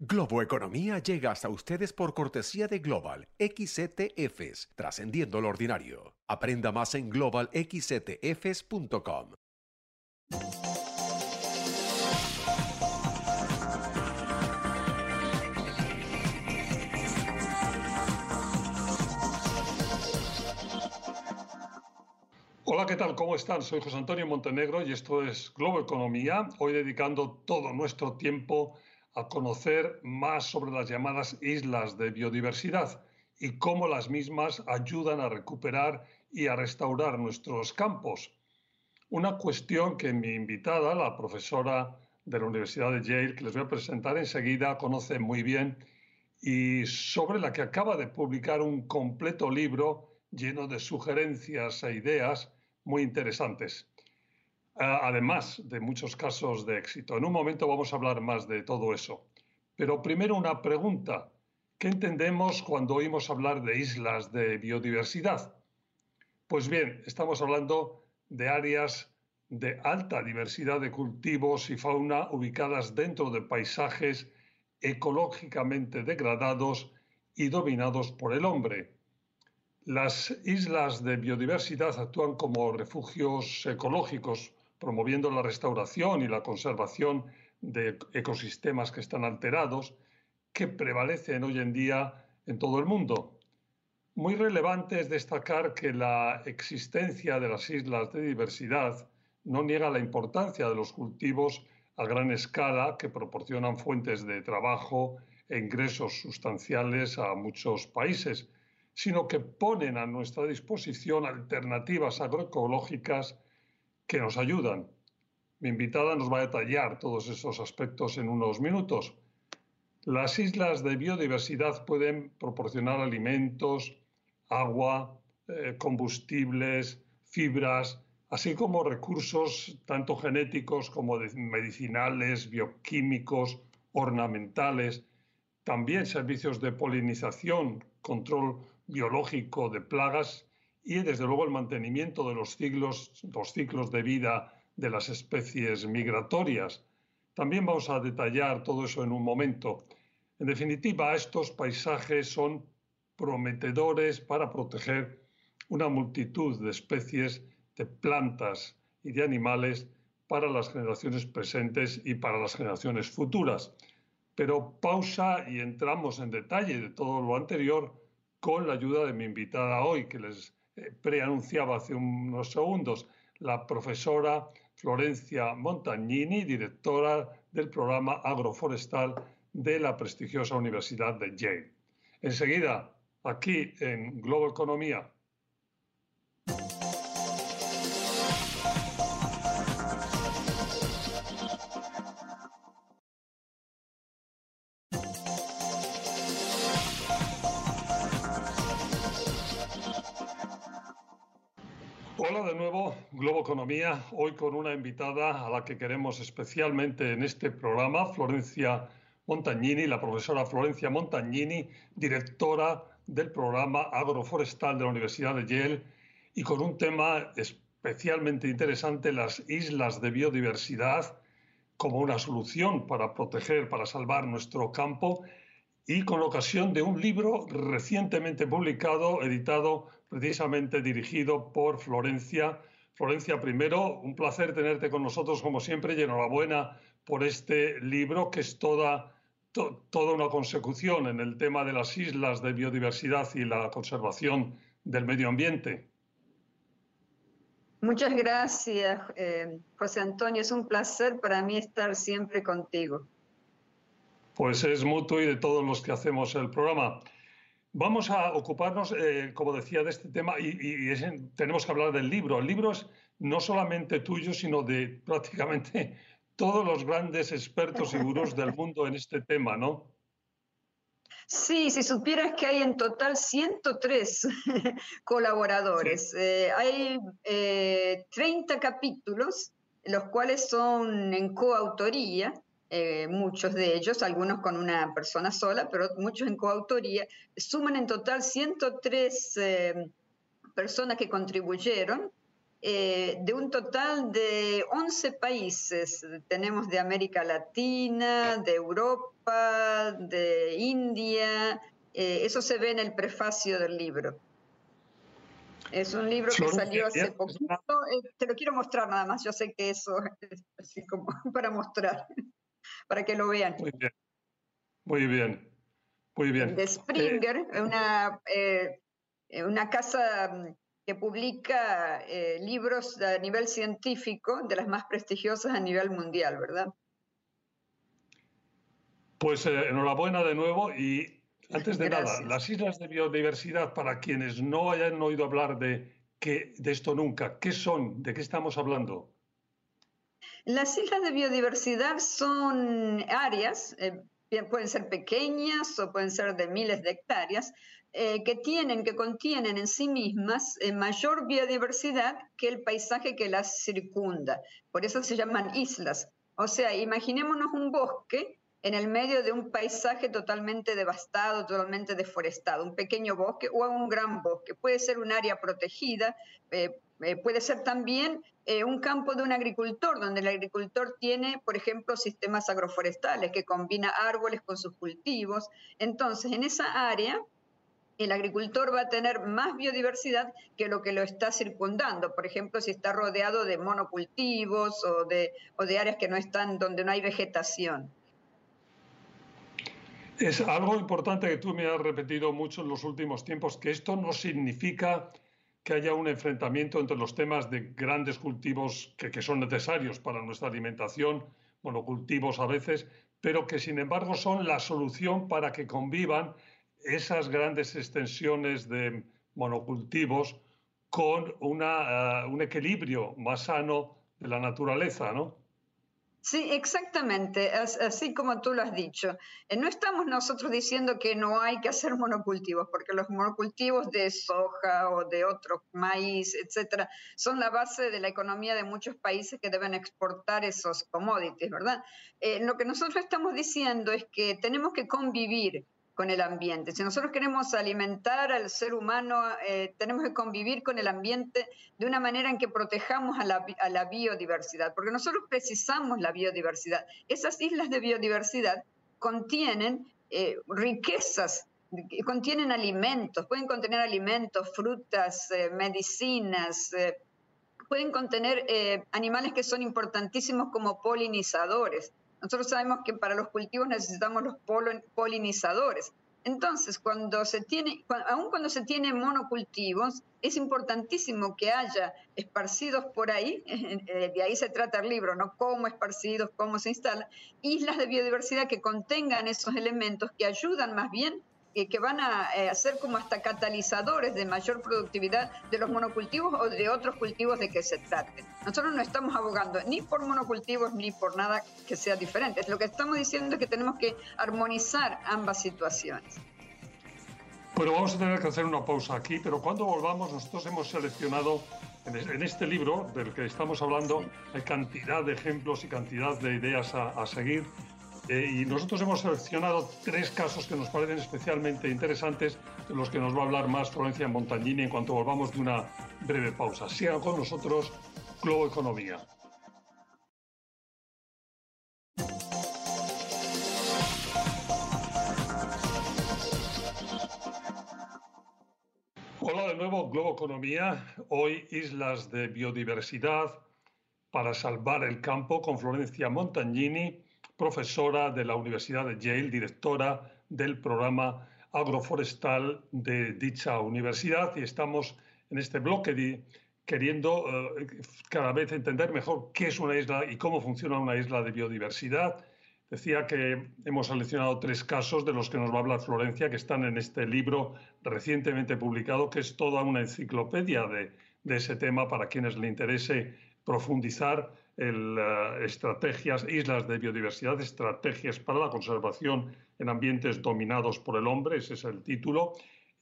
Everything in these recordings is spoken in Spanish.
Globo Economía llega hasta ustedes por cortesía de Global XCTFs, trascendiendo lo ordinario. Aprenda más en globalxctfs.com. Hola, ¿qué tal? ¿Cómo están? Soy José Antonio Montenegro y esto es Globo Economía, hoy dedicando todo nuestro tiempo conocer más sobre las llamadas islas de biodiversidad y cómo las mismas ayudan a recuperar y a restaurar nuestros campos. Una cuestión que mi invitada, la profesora de la Universidad de Yale, que les voy a presentar enseguida, conoce muy bien y sobre la que acaba de publicar un completo libro lleno de sugerencias e ideas muy interesantes además de muchos casos de éxito. En un momento vamos a hablar más de todo eso. Pero primero una pregunta. ¿Qué entendemos cuando oímos hablar de islas de biodiversidad? Pues bien, estamos hablando de áreas de alta diversidad de cultivos y fauna ubicadas dentro de paisajes ecológicamente degradados y dominados por el hombre. Las islas de biodiversidad actúan como refugios ecológicos promoviendo la restauración y la conservación de ecosistemas que están alterados, que prevalecen hoy en día en todo el mundo. Muy relevante es destacar que la existencia de las islas de diversidad no niega la importancia de los cultivos a gran escala que proporcionan fuentes de trabajo e ingresos sustanciales a muchos países, sino que ponen a nuestra disposición alternativas agroecológicas que nos ayudan. Mi invitada nos va a detallar todos esos aspectos en unos minutos. Las islas de biodiversidad pueden proporcionar alimentos, agua, eh, combustibles, fibras, así como recursos tanto genéticos como medicinales, bioquímicos, ornamentales, también servicios de polinización, control biológico de plagas y desde luego el mantenimiento de los ciclos, los ciclos de vida de las especies migratorias. También vamos a detallar todo eso en un momento. En definitiva, estos paisajes son prometedores para proteger una multitud de especies de plantas y de animales para las generaciones presentes y para las generaciones futuras. Pero pausa y entramos en detalle de todo lo anterior con la ayuda de mi invitada hoy, que les eh, preanunciaba hace unos segundos la profesora Florencia Montagnini, directora del programa agroforestal de la prestigiosa Universidad de Yale. Enseguida, aquí en Globo Economía, Hola de nuevo, Globo Economía, hoy con una invitada a la que queremos especialmente en este programa, Florencia Montagnini, la profesora Florencia Montagnini, directora del programa agroforestal de la Universidad de Yale, y con un tema especialmente interesante, las islas de biodiversidad como una solución para proteger, para salvar nuestro campo y con ocasión de un libro recientemente publicado, editado precisamente dirigido por Florencia. Florencia, primero, un placer tenerte con nosotros como siempre y enhorabuena por este libro que es toda, toda una consecución en el tema de las islas de biodiversidad y la conservación del medio ambiente. Muchas gracias, eh, José Antonio. Es un placer para mí estar siempre contigo pues es mutuo y de todos los que hacemos el programa. Vamos a ocuparnos, eh, como decía, de este tema y, tenemos que hablar del libro. El libro es no solamente tuyo, sino de prácticamente todos los grandes expertos y gurús del mundo en este tema, ¿no? Sí, si supieras que hay en total 103 colaboradores. Eh, hay 30 eh, capítulos, los cuales son en coautoría, eh, muchos de ellos, algunos con una persona sola, pero muchos en coautoría, suman en total 103 eh, personas que contribuyeron eh, de un total de 11 países. Tenemos de América Latina, de Europa, de India. Eh, eso se ve en el prefacio del libro. Es un libro que salió hace poquito. Eh, te lo quiero mostrar nada más. Yo sé que eso es así como para mostrar, para que lo vean. Muy bien. Muy bien. Muy bien. De Springer, una, una casa que publica eh, libros a nivel científico de las más prestigiosas a nivel mundial, ¿verdad? Pues eh, enhorabuena de nuevo y antes de nada, las islas de biodiversidad, para quienes no hayan oído hablar de, que, de esto nunca, ¿qué son? ¿De qué estamos hablando? Las islas de biodiversidad son áreas, eh, pueden ser pequeñas o pueden ser de miles de hectáreas, eh, que tienen, que contienen en sí mismas eh, mayor biodiversidad que el paisaje que las circunda. Por eso se llaman islas. O sea, imaginémonos un bosque en el medio de un paisaje totalmente devastado, totalmente deforestado, un pequeño bosque o un gran bosque. Puede ser un área protegida, eh, puede ser también un campo de un agricultor, donde el agricultor tiene, por ejemplo, sistemas agroforestales que combina árboles con sus cultivos. Entonces, en esa área el agricultor va a tener más biodiversidad que lo que lo está circundando. Por ejemplo, si está rodeado de monocultivos o de, o de áreas que no están donde no hay vegetación. Es algo importante que tú me has repetido mucho en los últimos tiempos, que esto no significa que haya un enfrentamiento entre los temas de grandes cultivos que, son necesarios para nuestra alimentación, monocultivos a veces, pero que sin embargo son la solución para que convivan esas grandes extensiones de monocultivos con una, eh, un equilibrio más sano de la naturaleza, ¿no? Sí, exactamente, así como tú lo has dicho. Eh, no estamos nosotros diciendo que no hay que hacer monocultivos, porque los monocultivos de soja o de otro maíz, etcétera, son la base de la economía de muchos países que deben exportar esos commodities, ¿verdad? Eh, lo que nosotros estamos diciendo es que tenemos que convivir con el ambiente. Si nosotros queremos alimentar al ser humano, eh, tenemos que convivir con el ambiente de una manera en que protejamos a la, biodiversidad, porque nosotros precisamos la biodiversidad. Esas islas de biodiversidad contienen eh, riquezas, contienen alimentos, pueden contener alimentos, frutas, eh, medicinas, pueden contener animales que son importantísimos como polinizadores. Nosotros sabemos que para los cultivos necesitamos los polinizadores. Entonces, cuando se tiene, aun cuando se tiene monocultivos, es importantísimo que haya esparcidos por ahí, eh, de ahí se trata el libro, ¿no? Cómo esparcidos, cómo se instalan, islas de biodiversidad que contengan esos elementos que ayudan más bien que van a ser eh, como hasta catalizadores de mayor productividad de los monocultivos o de otros cultivos de que se trate. Nosotros no estamos abogando ni por monocultivos ni por nada que sea diferente. Lo que estamos diciendo es que tenemos que armonizar ambas situaciones. Bueno, vamos a tener que hacer una pausa aquí, pero cuando volvamos nosotros hemos seleccionado en este libro del que estamos hablando, hay cantidad de ejemplos y cantidad de ideas a, a seguir eh, y nosotros hemos seleccionado tres casos que nos parecen especialmente interesantes, de los que nos va a hablar más Florencia Montagnini en cuanto volvamos de una breve pausa. Sigan con nosotros Globo Economía. Hola de nuevo, Globo Economía. Hoy Islas de Biodiversidad para salvar el campo con Florencia Montagnini profesora de la Universidad de Yale, directora del programa agroforestal de dicha universidad y estamos en este bloque queriendo eh, cada vez entender mejor qué es una isla y cómo funciona una isla de biodiversidad. Decía que hemos seleccionado tres casos de los que nos va a hablar Florencia, que están en este libro recientemente publicado, que es toda una enciclopedia de, de ese tema para quienes le interese profundizar el, eh, estrategias, islas de biodiversidad, estrategias para la conservación en ambientes dominados por el hombre, ese es el título.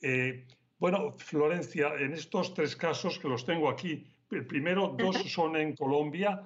Eh, bueno, Florencia, en estos tres casos que los tengo aquí, primero dos son en Colombia.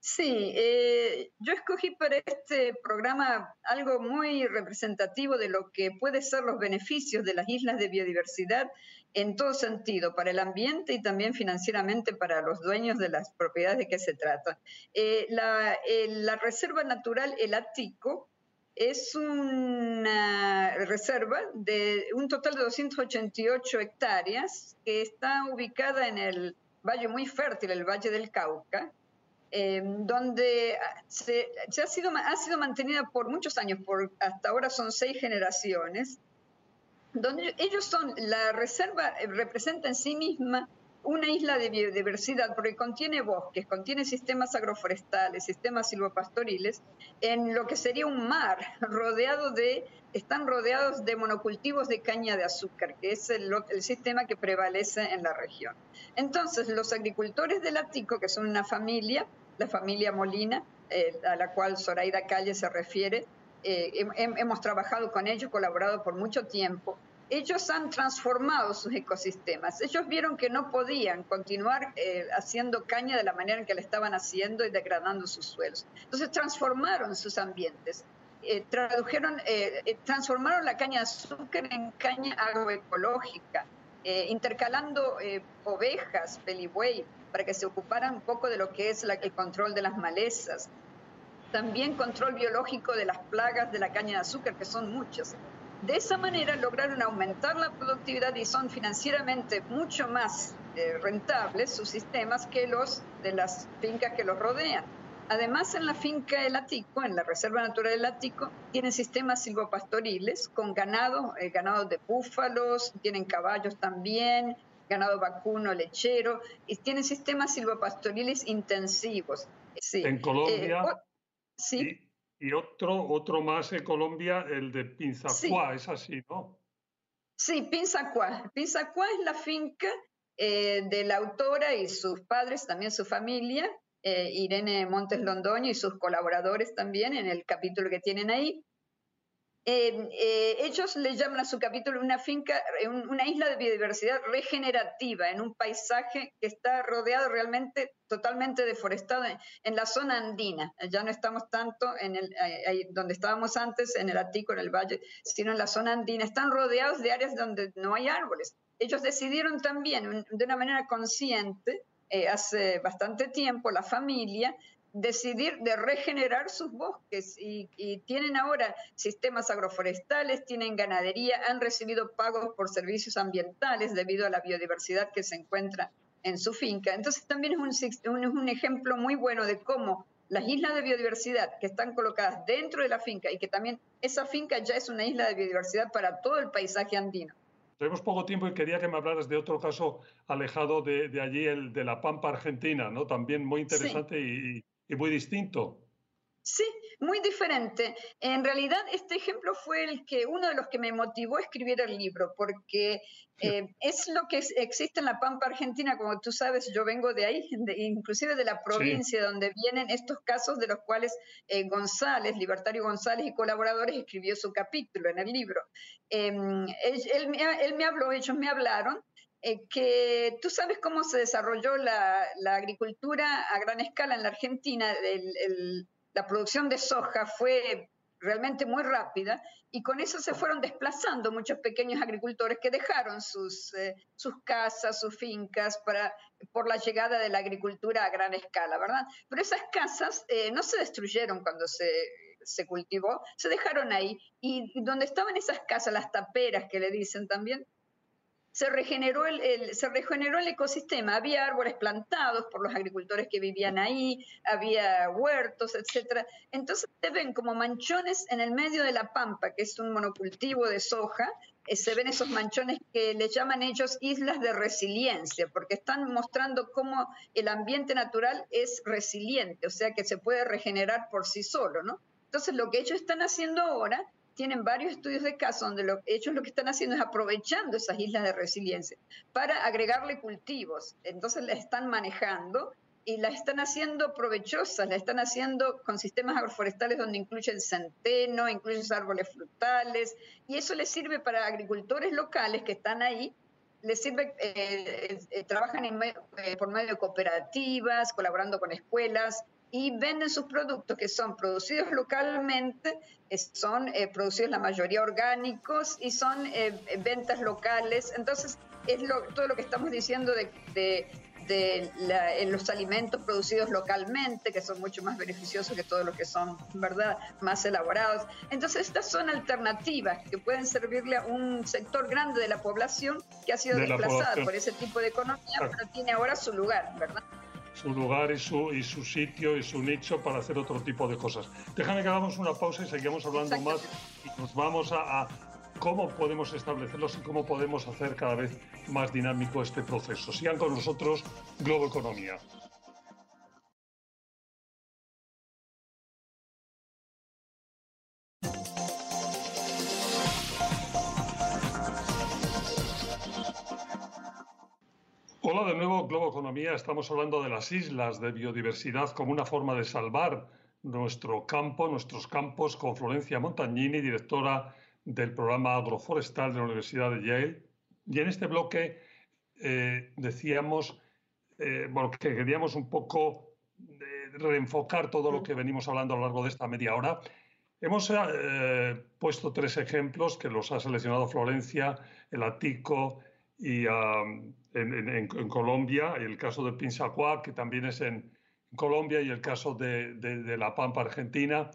Sí, eh, yo escogí para este programa algo muy representativo de lo que puede ser los beneficios de las islas de biodiversidad en todo sentido, para el ambiente y también financieramente para los dueños de las propiedades de que se trata. Eh, la, la, Reserva Natural El Atico es una reserva de un total de 288 hectáreas que está ubicada en el valle muy fértil, el Valle del Cauca, Em, donde se, ha, sido, ha sido mantenida por muchos años, por hasta ahora son seis generaciones, donde ellos son, la reserva eh, representa en sí misma una isla de biodiversidad porque contiene bosques, contiene sistemas agroforestales, sistemas silvopastoriles, en lo que sería un mar rodeado de, están rodeados de monocultivos de caña de azúcar, que es el, el sistema que prevalece en la región. Entonces, los agricultores del Ático, que son una familia, la familia Molina, eh, a la cual Zoraida Calle se refiere. Eh, hemos trabajado con ellos, colaborado por mucho tiempo. Ellos han transformado sus ecosistemas. Ellos vieron que no podían continuar eh, haciendo caña de la manera en que la estaban haciendo y degradando sus suelos. Entonces transformaron sus ambientes. tradujeron, transformaron la caña de azúcar en caña agroecológica, intercalando ovejas, pelibuey, para que se ocuparan un poco de lo que es el control de las malezas. También control biológico de las plagas de la caña de azúcar, que son muchas. De esa manera lograron aumentar la productividad y son financieramente mucho más eh, rentables sus sistemas que los de las fincas que los rodean. Además, en la finca El Atico, en la Reserva Natural del Atico, tienen sistemas silvopastoriles con ganado, eh, ganado de búfalos, tienen caballos también, ganado vacuno, lechero, y tienen sistemas silvopastoriles intensivos. En Colombia. Eh, sí. Y, otro, otro más en Colombia, el de Pinzacuá, es así, ¿no? Sí, Pinzacuá. Pinzacuá es la finca eh, de la autora y sus padres, también su familia, eh, Irene Montes Londoño y sus colaboradores también en el capítulo que tienen ahí. Eh, ellos le llaman a su capítulo una finca, eh, una isla de biodiversidad regenerativa, en un paisaje que está rodeado realmente totalmente deforestado en, la zona andina. Ya no estamos tanto en el, donde estábamos antes, en el Atico, en el valle, sino en la zona andina. Están rodeados de áreas donde no hay árboles. Ellos decidieron también, de una manera consciente, eh, hace bastante tiempo, la familia, decidir de regenerar sus bosques y, tienen ahora sistemas agroforestales, tienen ganadería, han recibido pagos por servicios ambientales debido a la biodiversidad que se encuentra en su finca. Entonces también es un, un ejemplo muy bueno de cómo las islas de biodiversidad que están colocadas dentro de la finca y que también esa finca ya es una isla de biodiversidad para todo el paisaje andino. Tenemos poco tiempo y quería que me hablaras de otro caso alejado de, allí, el de la Pampa Argentina, ¿no? También muy interesante y, y muy distinto. Sí, muy diferente. En realidad, este ejemplo fue el que uno de los que me motivó a escribir el libro, porque eh, es lo que existe en la Pampa Argentina, como tú sabes, yo vengo de ahí, inclusive de la provincia donde vienen estos casos de los cuales eh, González, Libertario González y colaboradores escribió su capítulo en el libro. Em, él, me habló, ellos me hablaron eh, que tú sabes cómo se desarrolló la, agricultura a gran escala en la Argentina. La producción de soja fue realmente muy rápida y con eso se fueron desplazando muchos pequeños agricultores que dejaron sus, eh, sus casas, sus fincas para, por la llegada de la agricultura a gran escala, ¿verdad? Pero esas casas eh, no se destruyeron cuando se, se cultivó, se dejaron ahí y donde estaban esas casas, las taperas que le dicen también, se regeneró el, se regeneró el ecosistema. Había árboles plantados por los agricultores que vivían ahí, había huertos, etcétera. Entonces se ven como manchones en el medio de la pampa, que es un monocultivo de soja. Eh, se ven esos manchones que le llaman ellos islas de resiliencia, porque están mostrando cómo el ambiente natural es resiliente, o sea que se puede regenerar por sí solo, ¿no? Entonces lo que ellos están haciendo ahora tienen varios estudios de caso donde lo, ellos lo que están haciendo es aprovechando esas islas de resiliencia para agregarle cultivos. Entonces las están manejando y las están haciendo provechosas, las están haciendo con sistemas agroforestales donde incluyen centeno, incluyen árboles frutales, y eso les sirve para agricultores locales que están ahí, les sirve, eh, eh, trabajan eh, por medio de cooperativas, colaborando con escuelas, y venden sus productos que son producidos localmente, son eh, producidos la mayoría orgánicos y son eh, ventas locales. Entonces, es todo lo que estamos diciendo de de los alimentos producidos localmente, que son mucho más beneficiosos que todos los que son, ¿verdad?, más elaborados. Entonces, estas son alternativas que pueden servirle a un sector grande de la población que ha sido desplazada por ese tipo de economía, pero tiene ahora su lugar, ¿verdad? Su lugar y su, y su sitio y su nicho para hacer otro tipo de cosas. Déjame que hagamos una pausa y seguimos hablando más y nos vamos a cómo podemos establecerlos y cómo podemos hacer cada vez más dinámico este proceso. Sigan con nosotros Globo Economía. Hola de nuevo, Globo Economía. Estamos hablando de las islas de biodiversidad como una forma de salvar nuestro campo, nuestros campos, con Florencia Montagnini, directora del programa agroforestal de la Universidad de Yale. Y en este bloque eh, decíamos eh, bueno, que queríamos un poco reenfocar todo lo que venimos hablando a lo largo de esta media hora. Hemos eh, puesto tres ejemplos que los ha seleccionado Florencia, el Atico y um, en, Colombia, el caso de Pinzacuá, que también es en Colombia, y el caso de, de La Pampa, Argentina.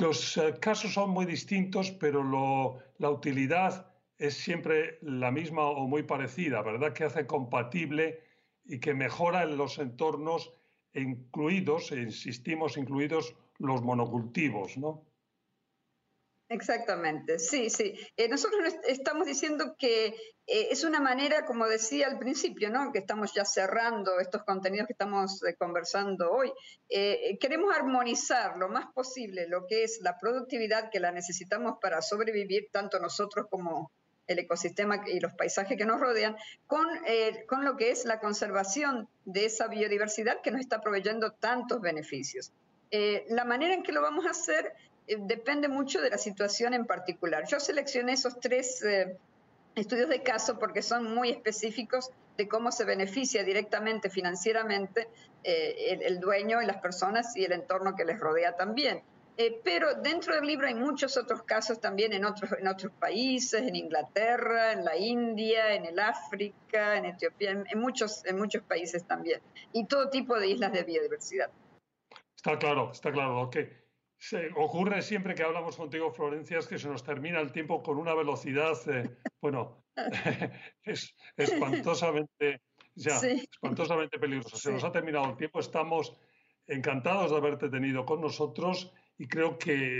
Los eh, casos son muy distintos, pero la utilidad es siempre la misma o muy parecida, ¿verdad? Que hace compatible y que mejora en los entornos incluidos, e insistimos, incluidos los monocultivos, ¿no? Exactamente, sí, sí. Eh, nosotros estamos diciendo que eh, es una manera, como decía al principio, ¿no? que estamos ya cerrando estos contenidos que estamos eh, conversando hoy. queremos armonizar lo más posible lo que es la productividad que la necesitamos para sobrevivir, tanto nosotros como el ecosistema y los paisajes que nos rodean, con, con lo que es la conservación de esa biodiversidad que nos está proveyendo tantos beneficios. la manera en que lo vamos a hacer eh, depende mucho de la situación en particular. Yo seleccioné esos tres eh, estudios de caso porque son muy específicos de cómo se beneficia directamente financieramente eh, el, dueño y las personas y el entorno que les rodea también. pero dentro del libro hay muchos otros casos también en otros, en países, en Inglaterra, en la India, en el África, en Etiopía, en, muchos, en muchos países también. Y todo tipo de islas de biodiversidad. Está claro, está claro. Ok ocurre siempre que hablamos contigo, Florencia, es que se nos termina el tiempo con una velocidad, eh, bueno, es espantosamente, ya, espantosamente peligrosa. Se nos ha terminado el tiempo, estamos encantados de haberte tenido con nosotros y creo que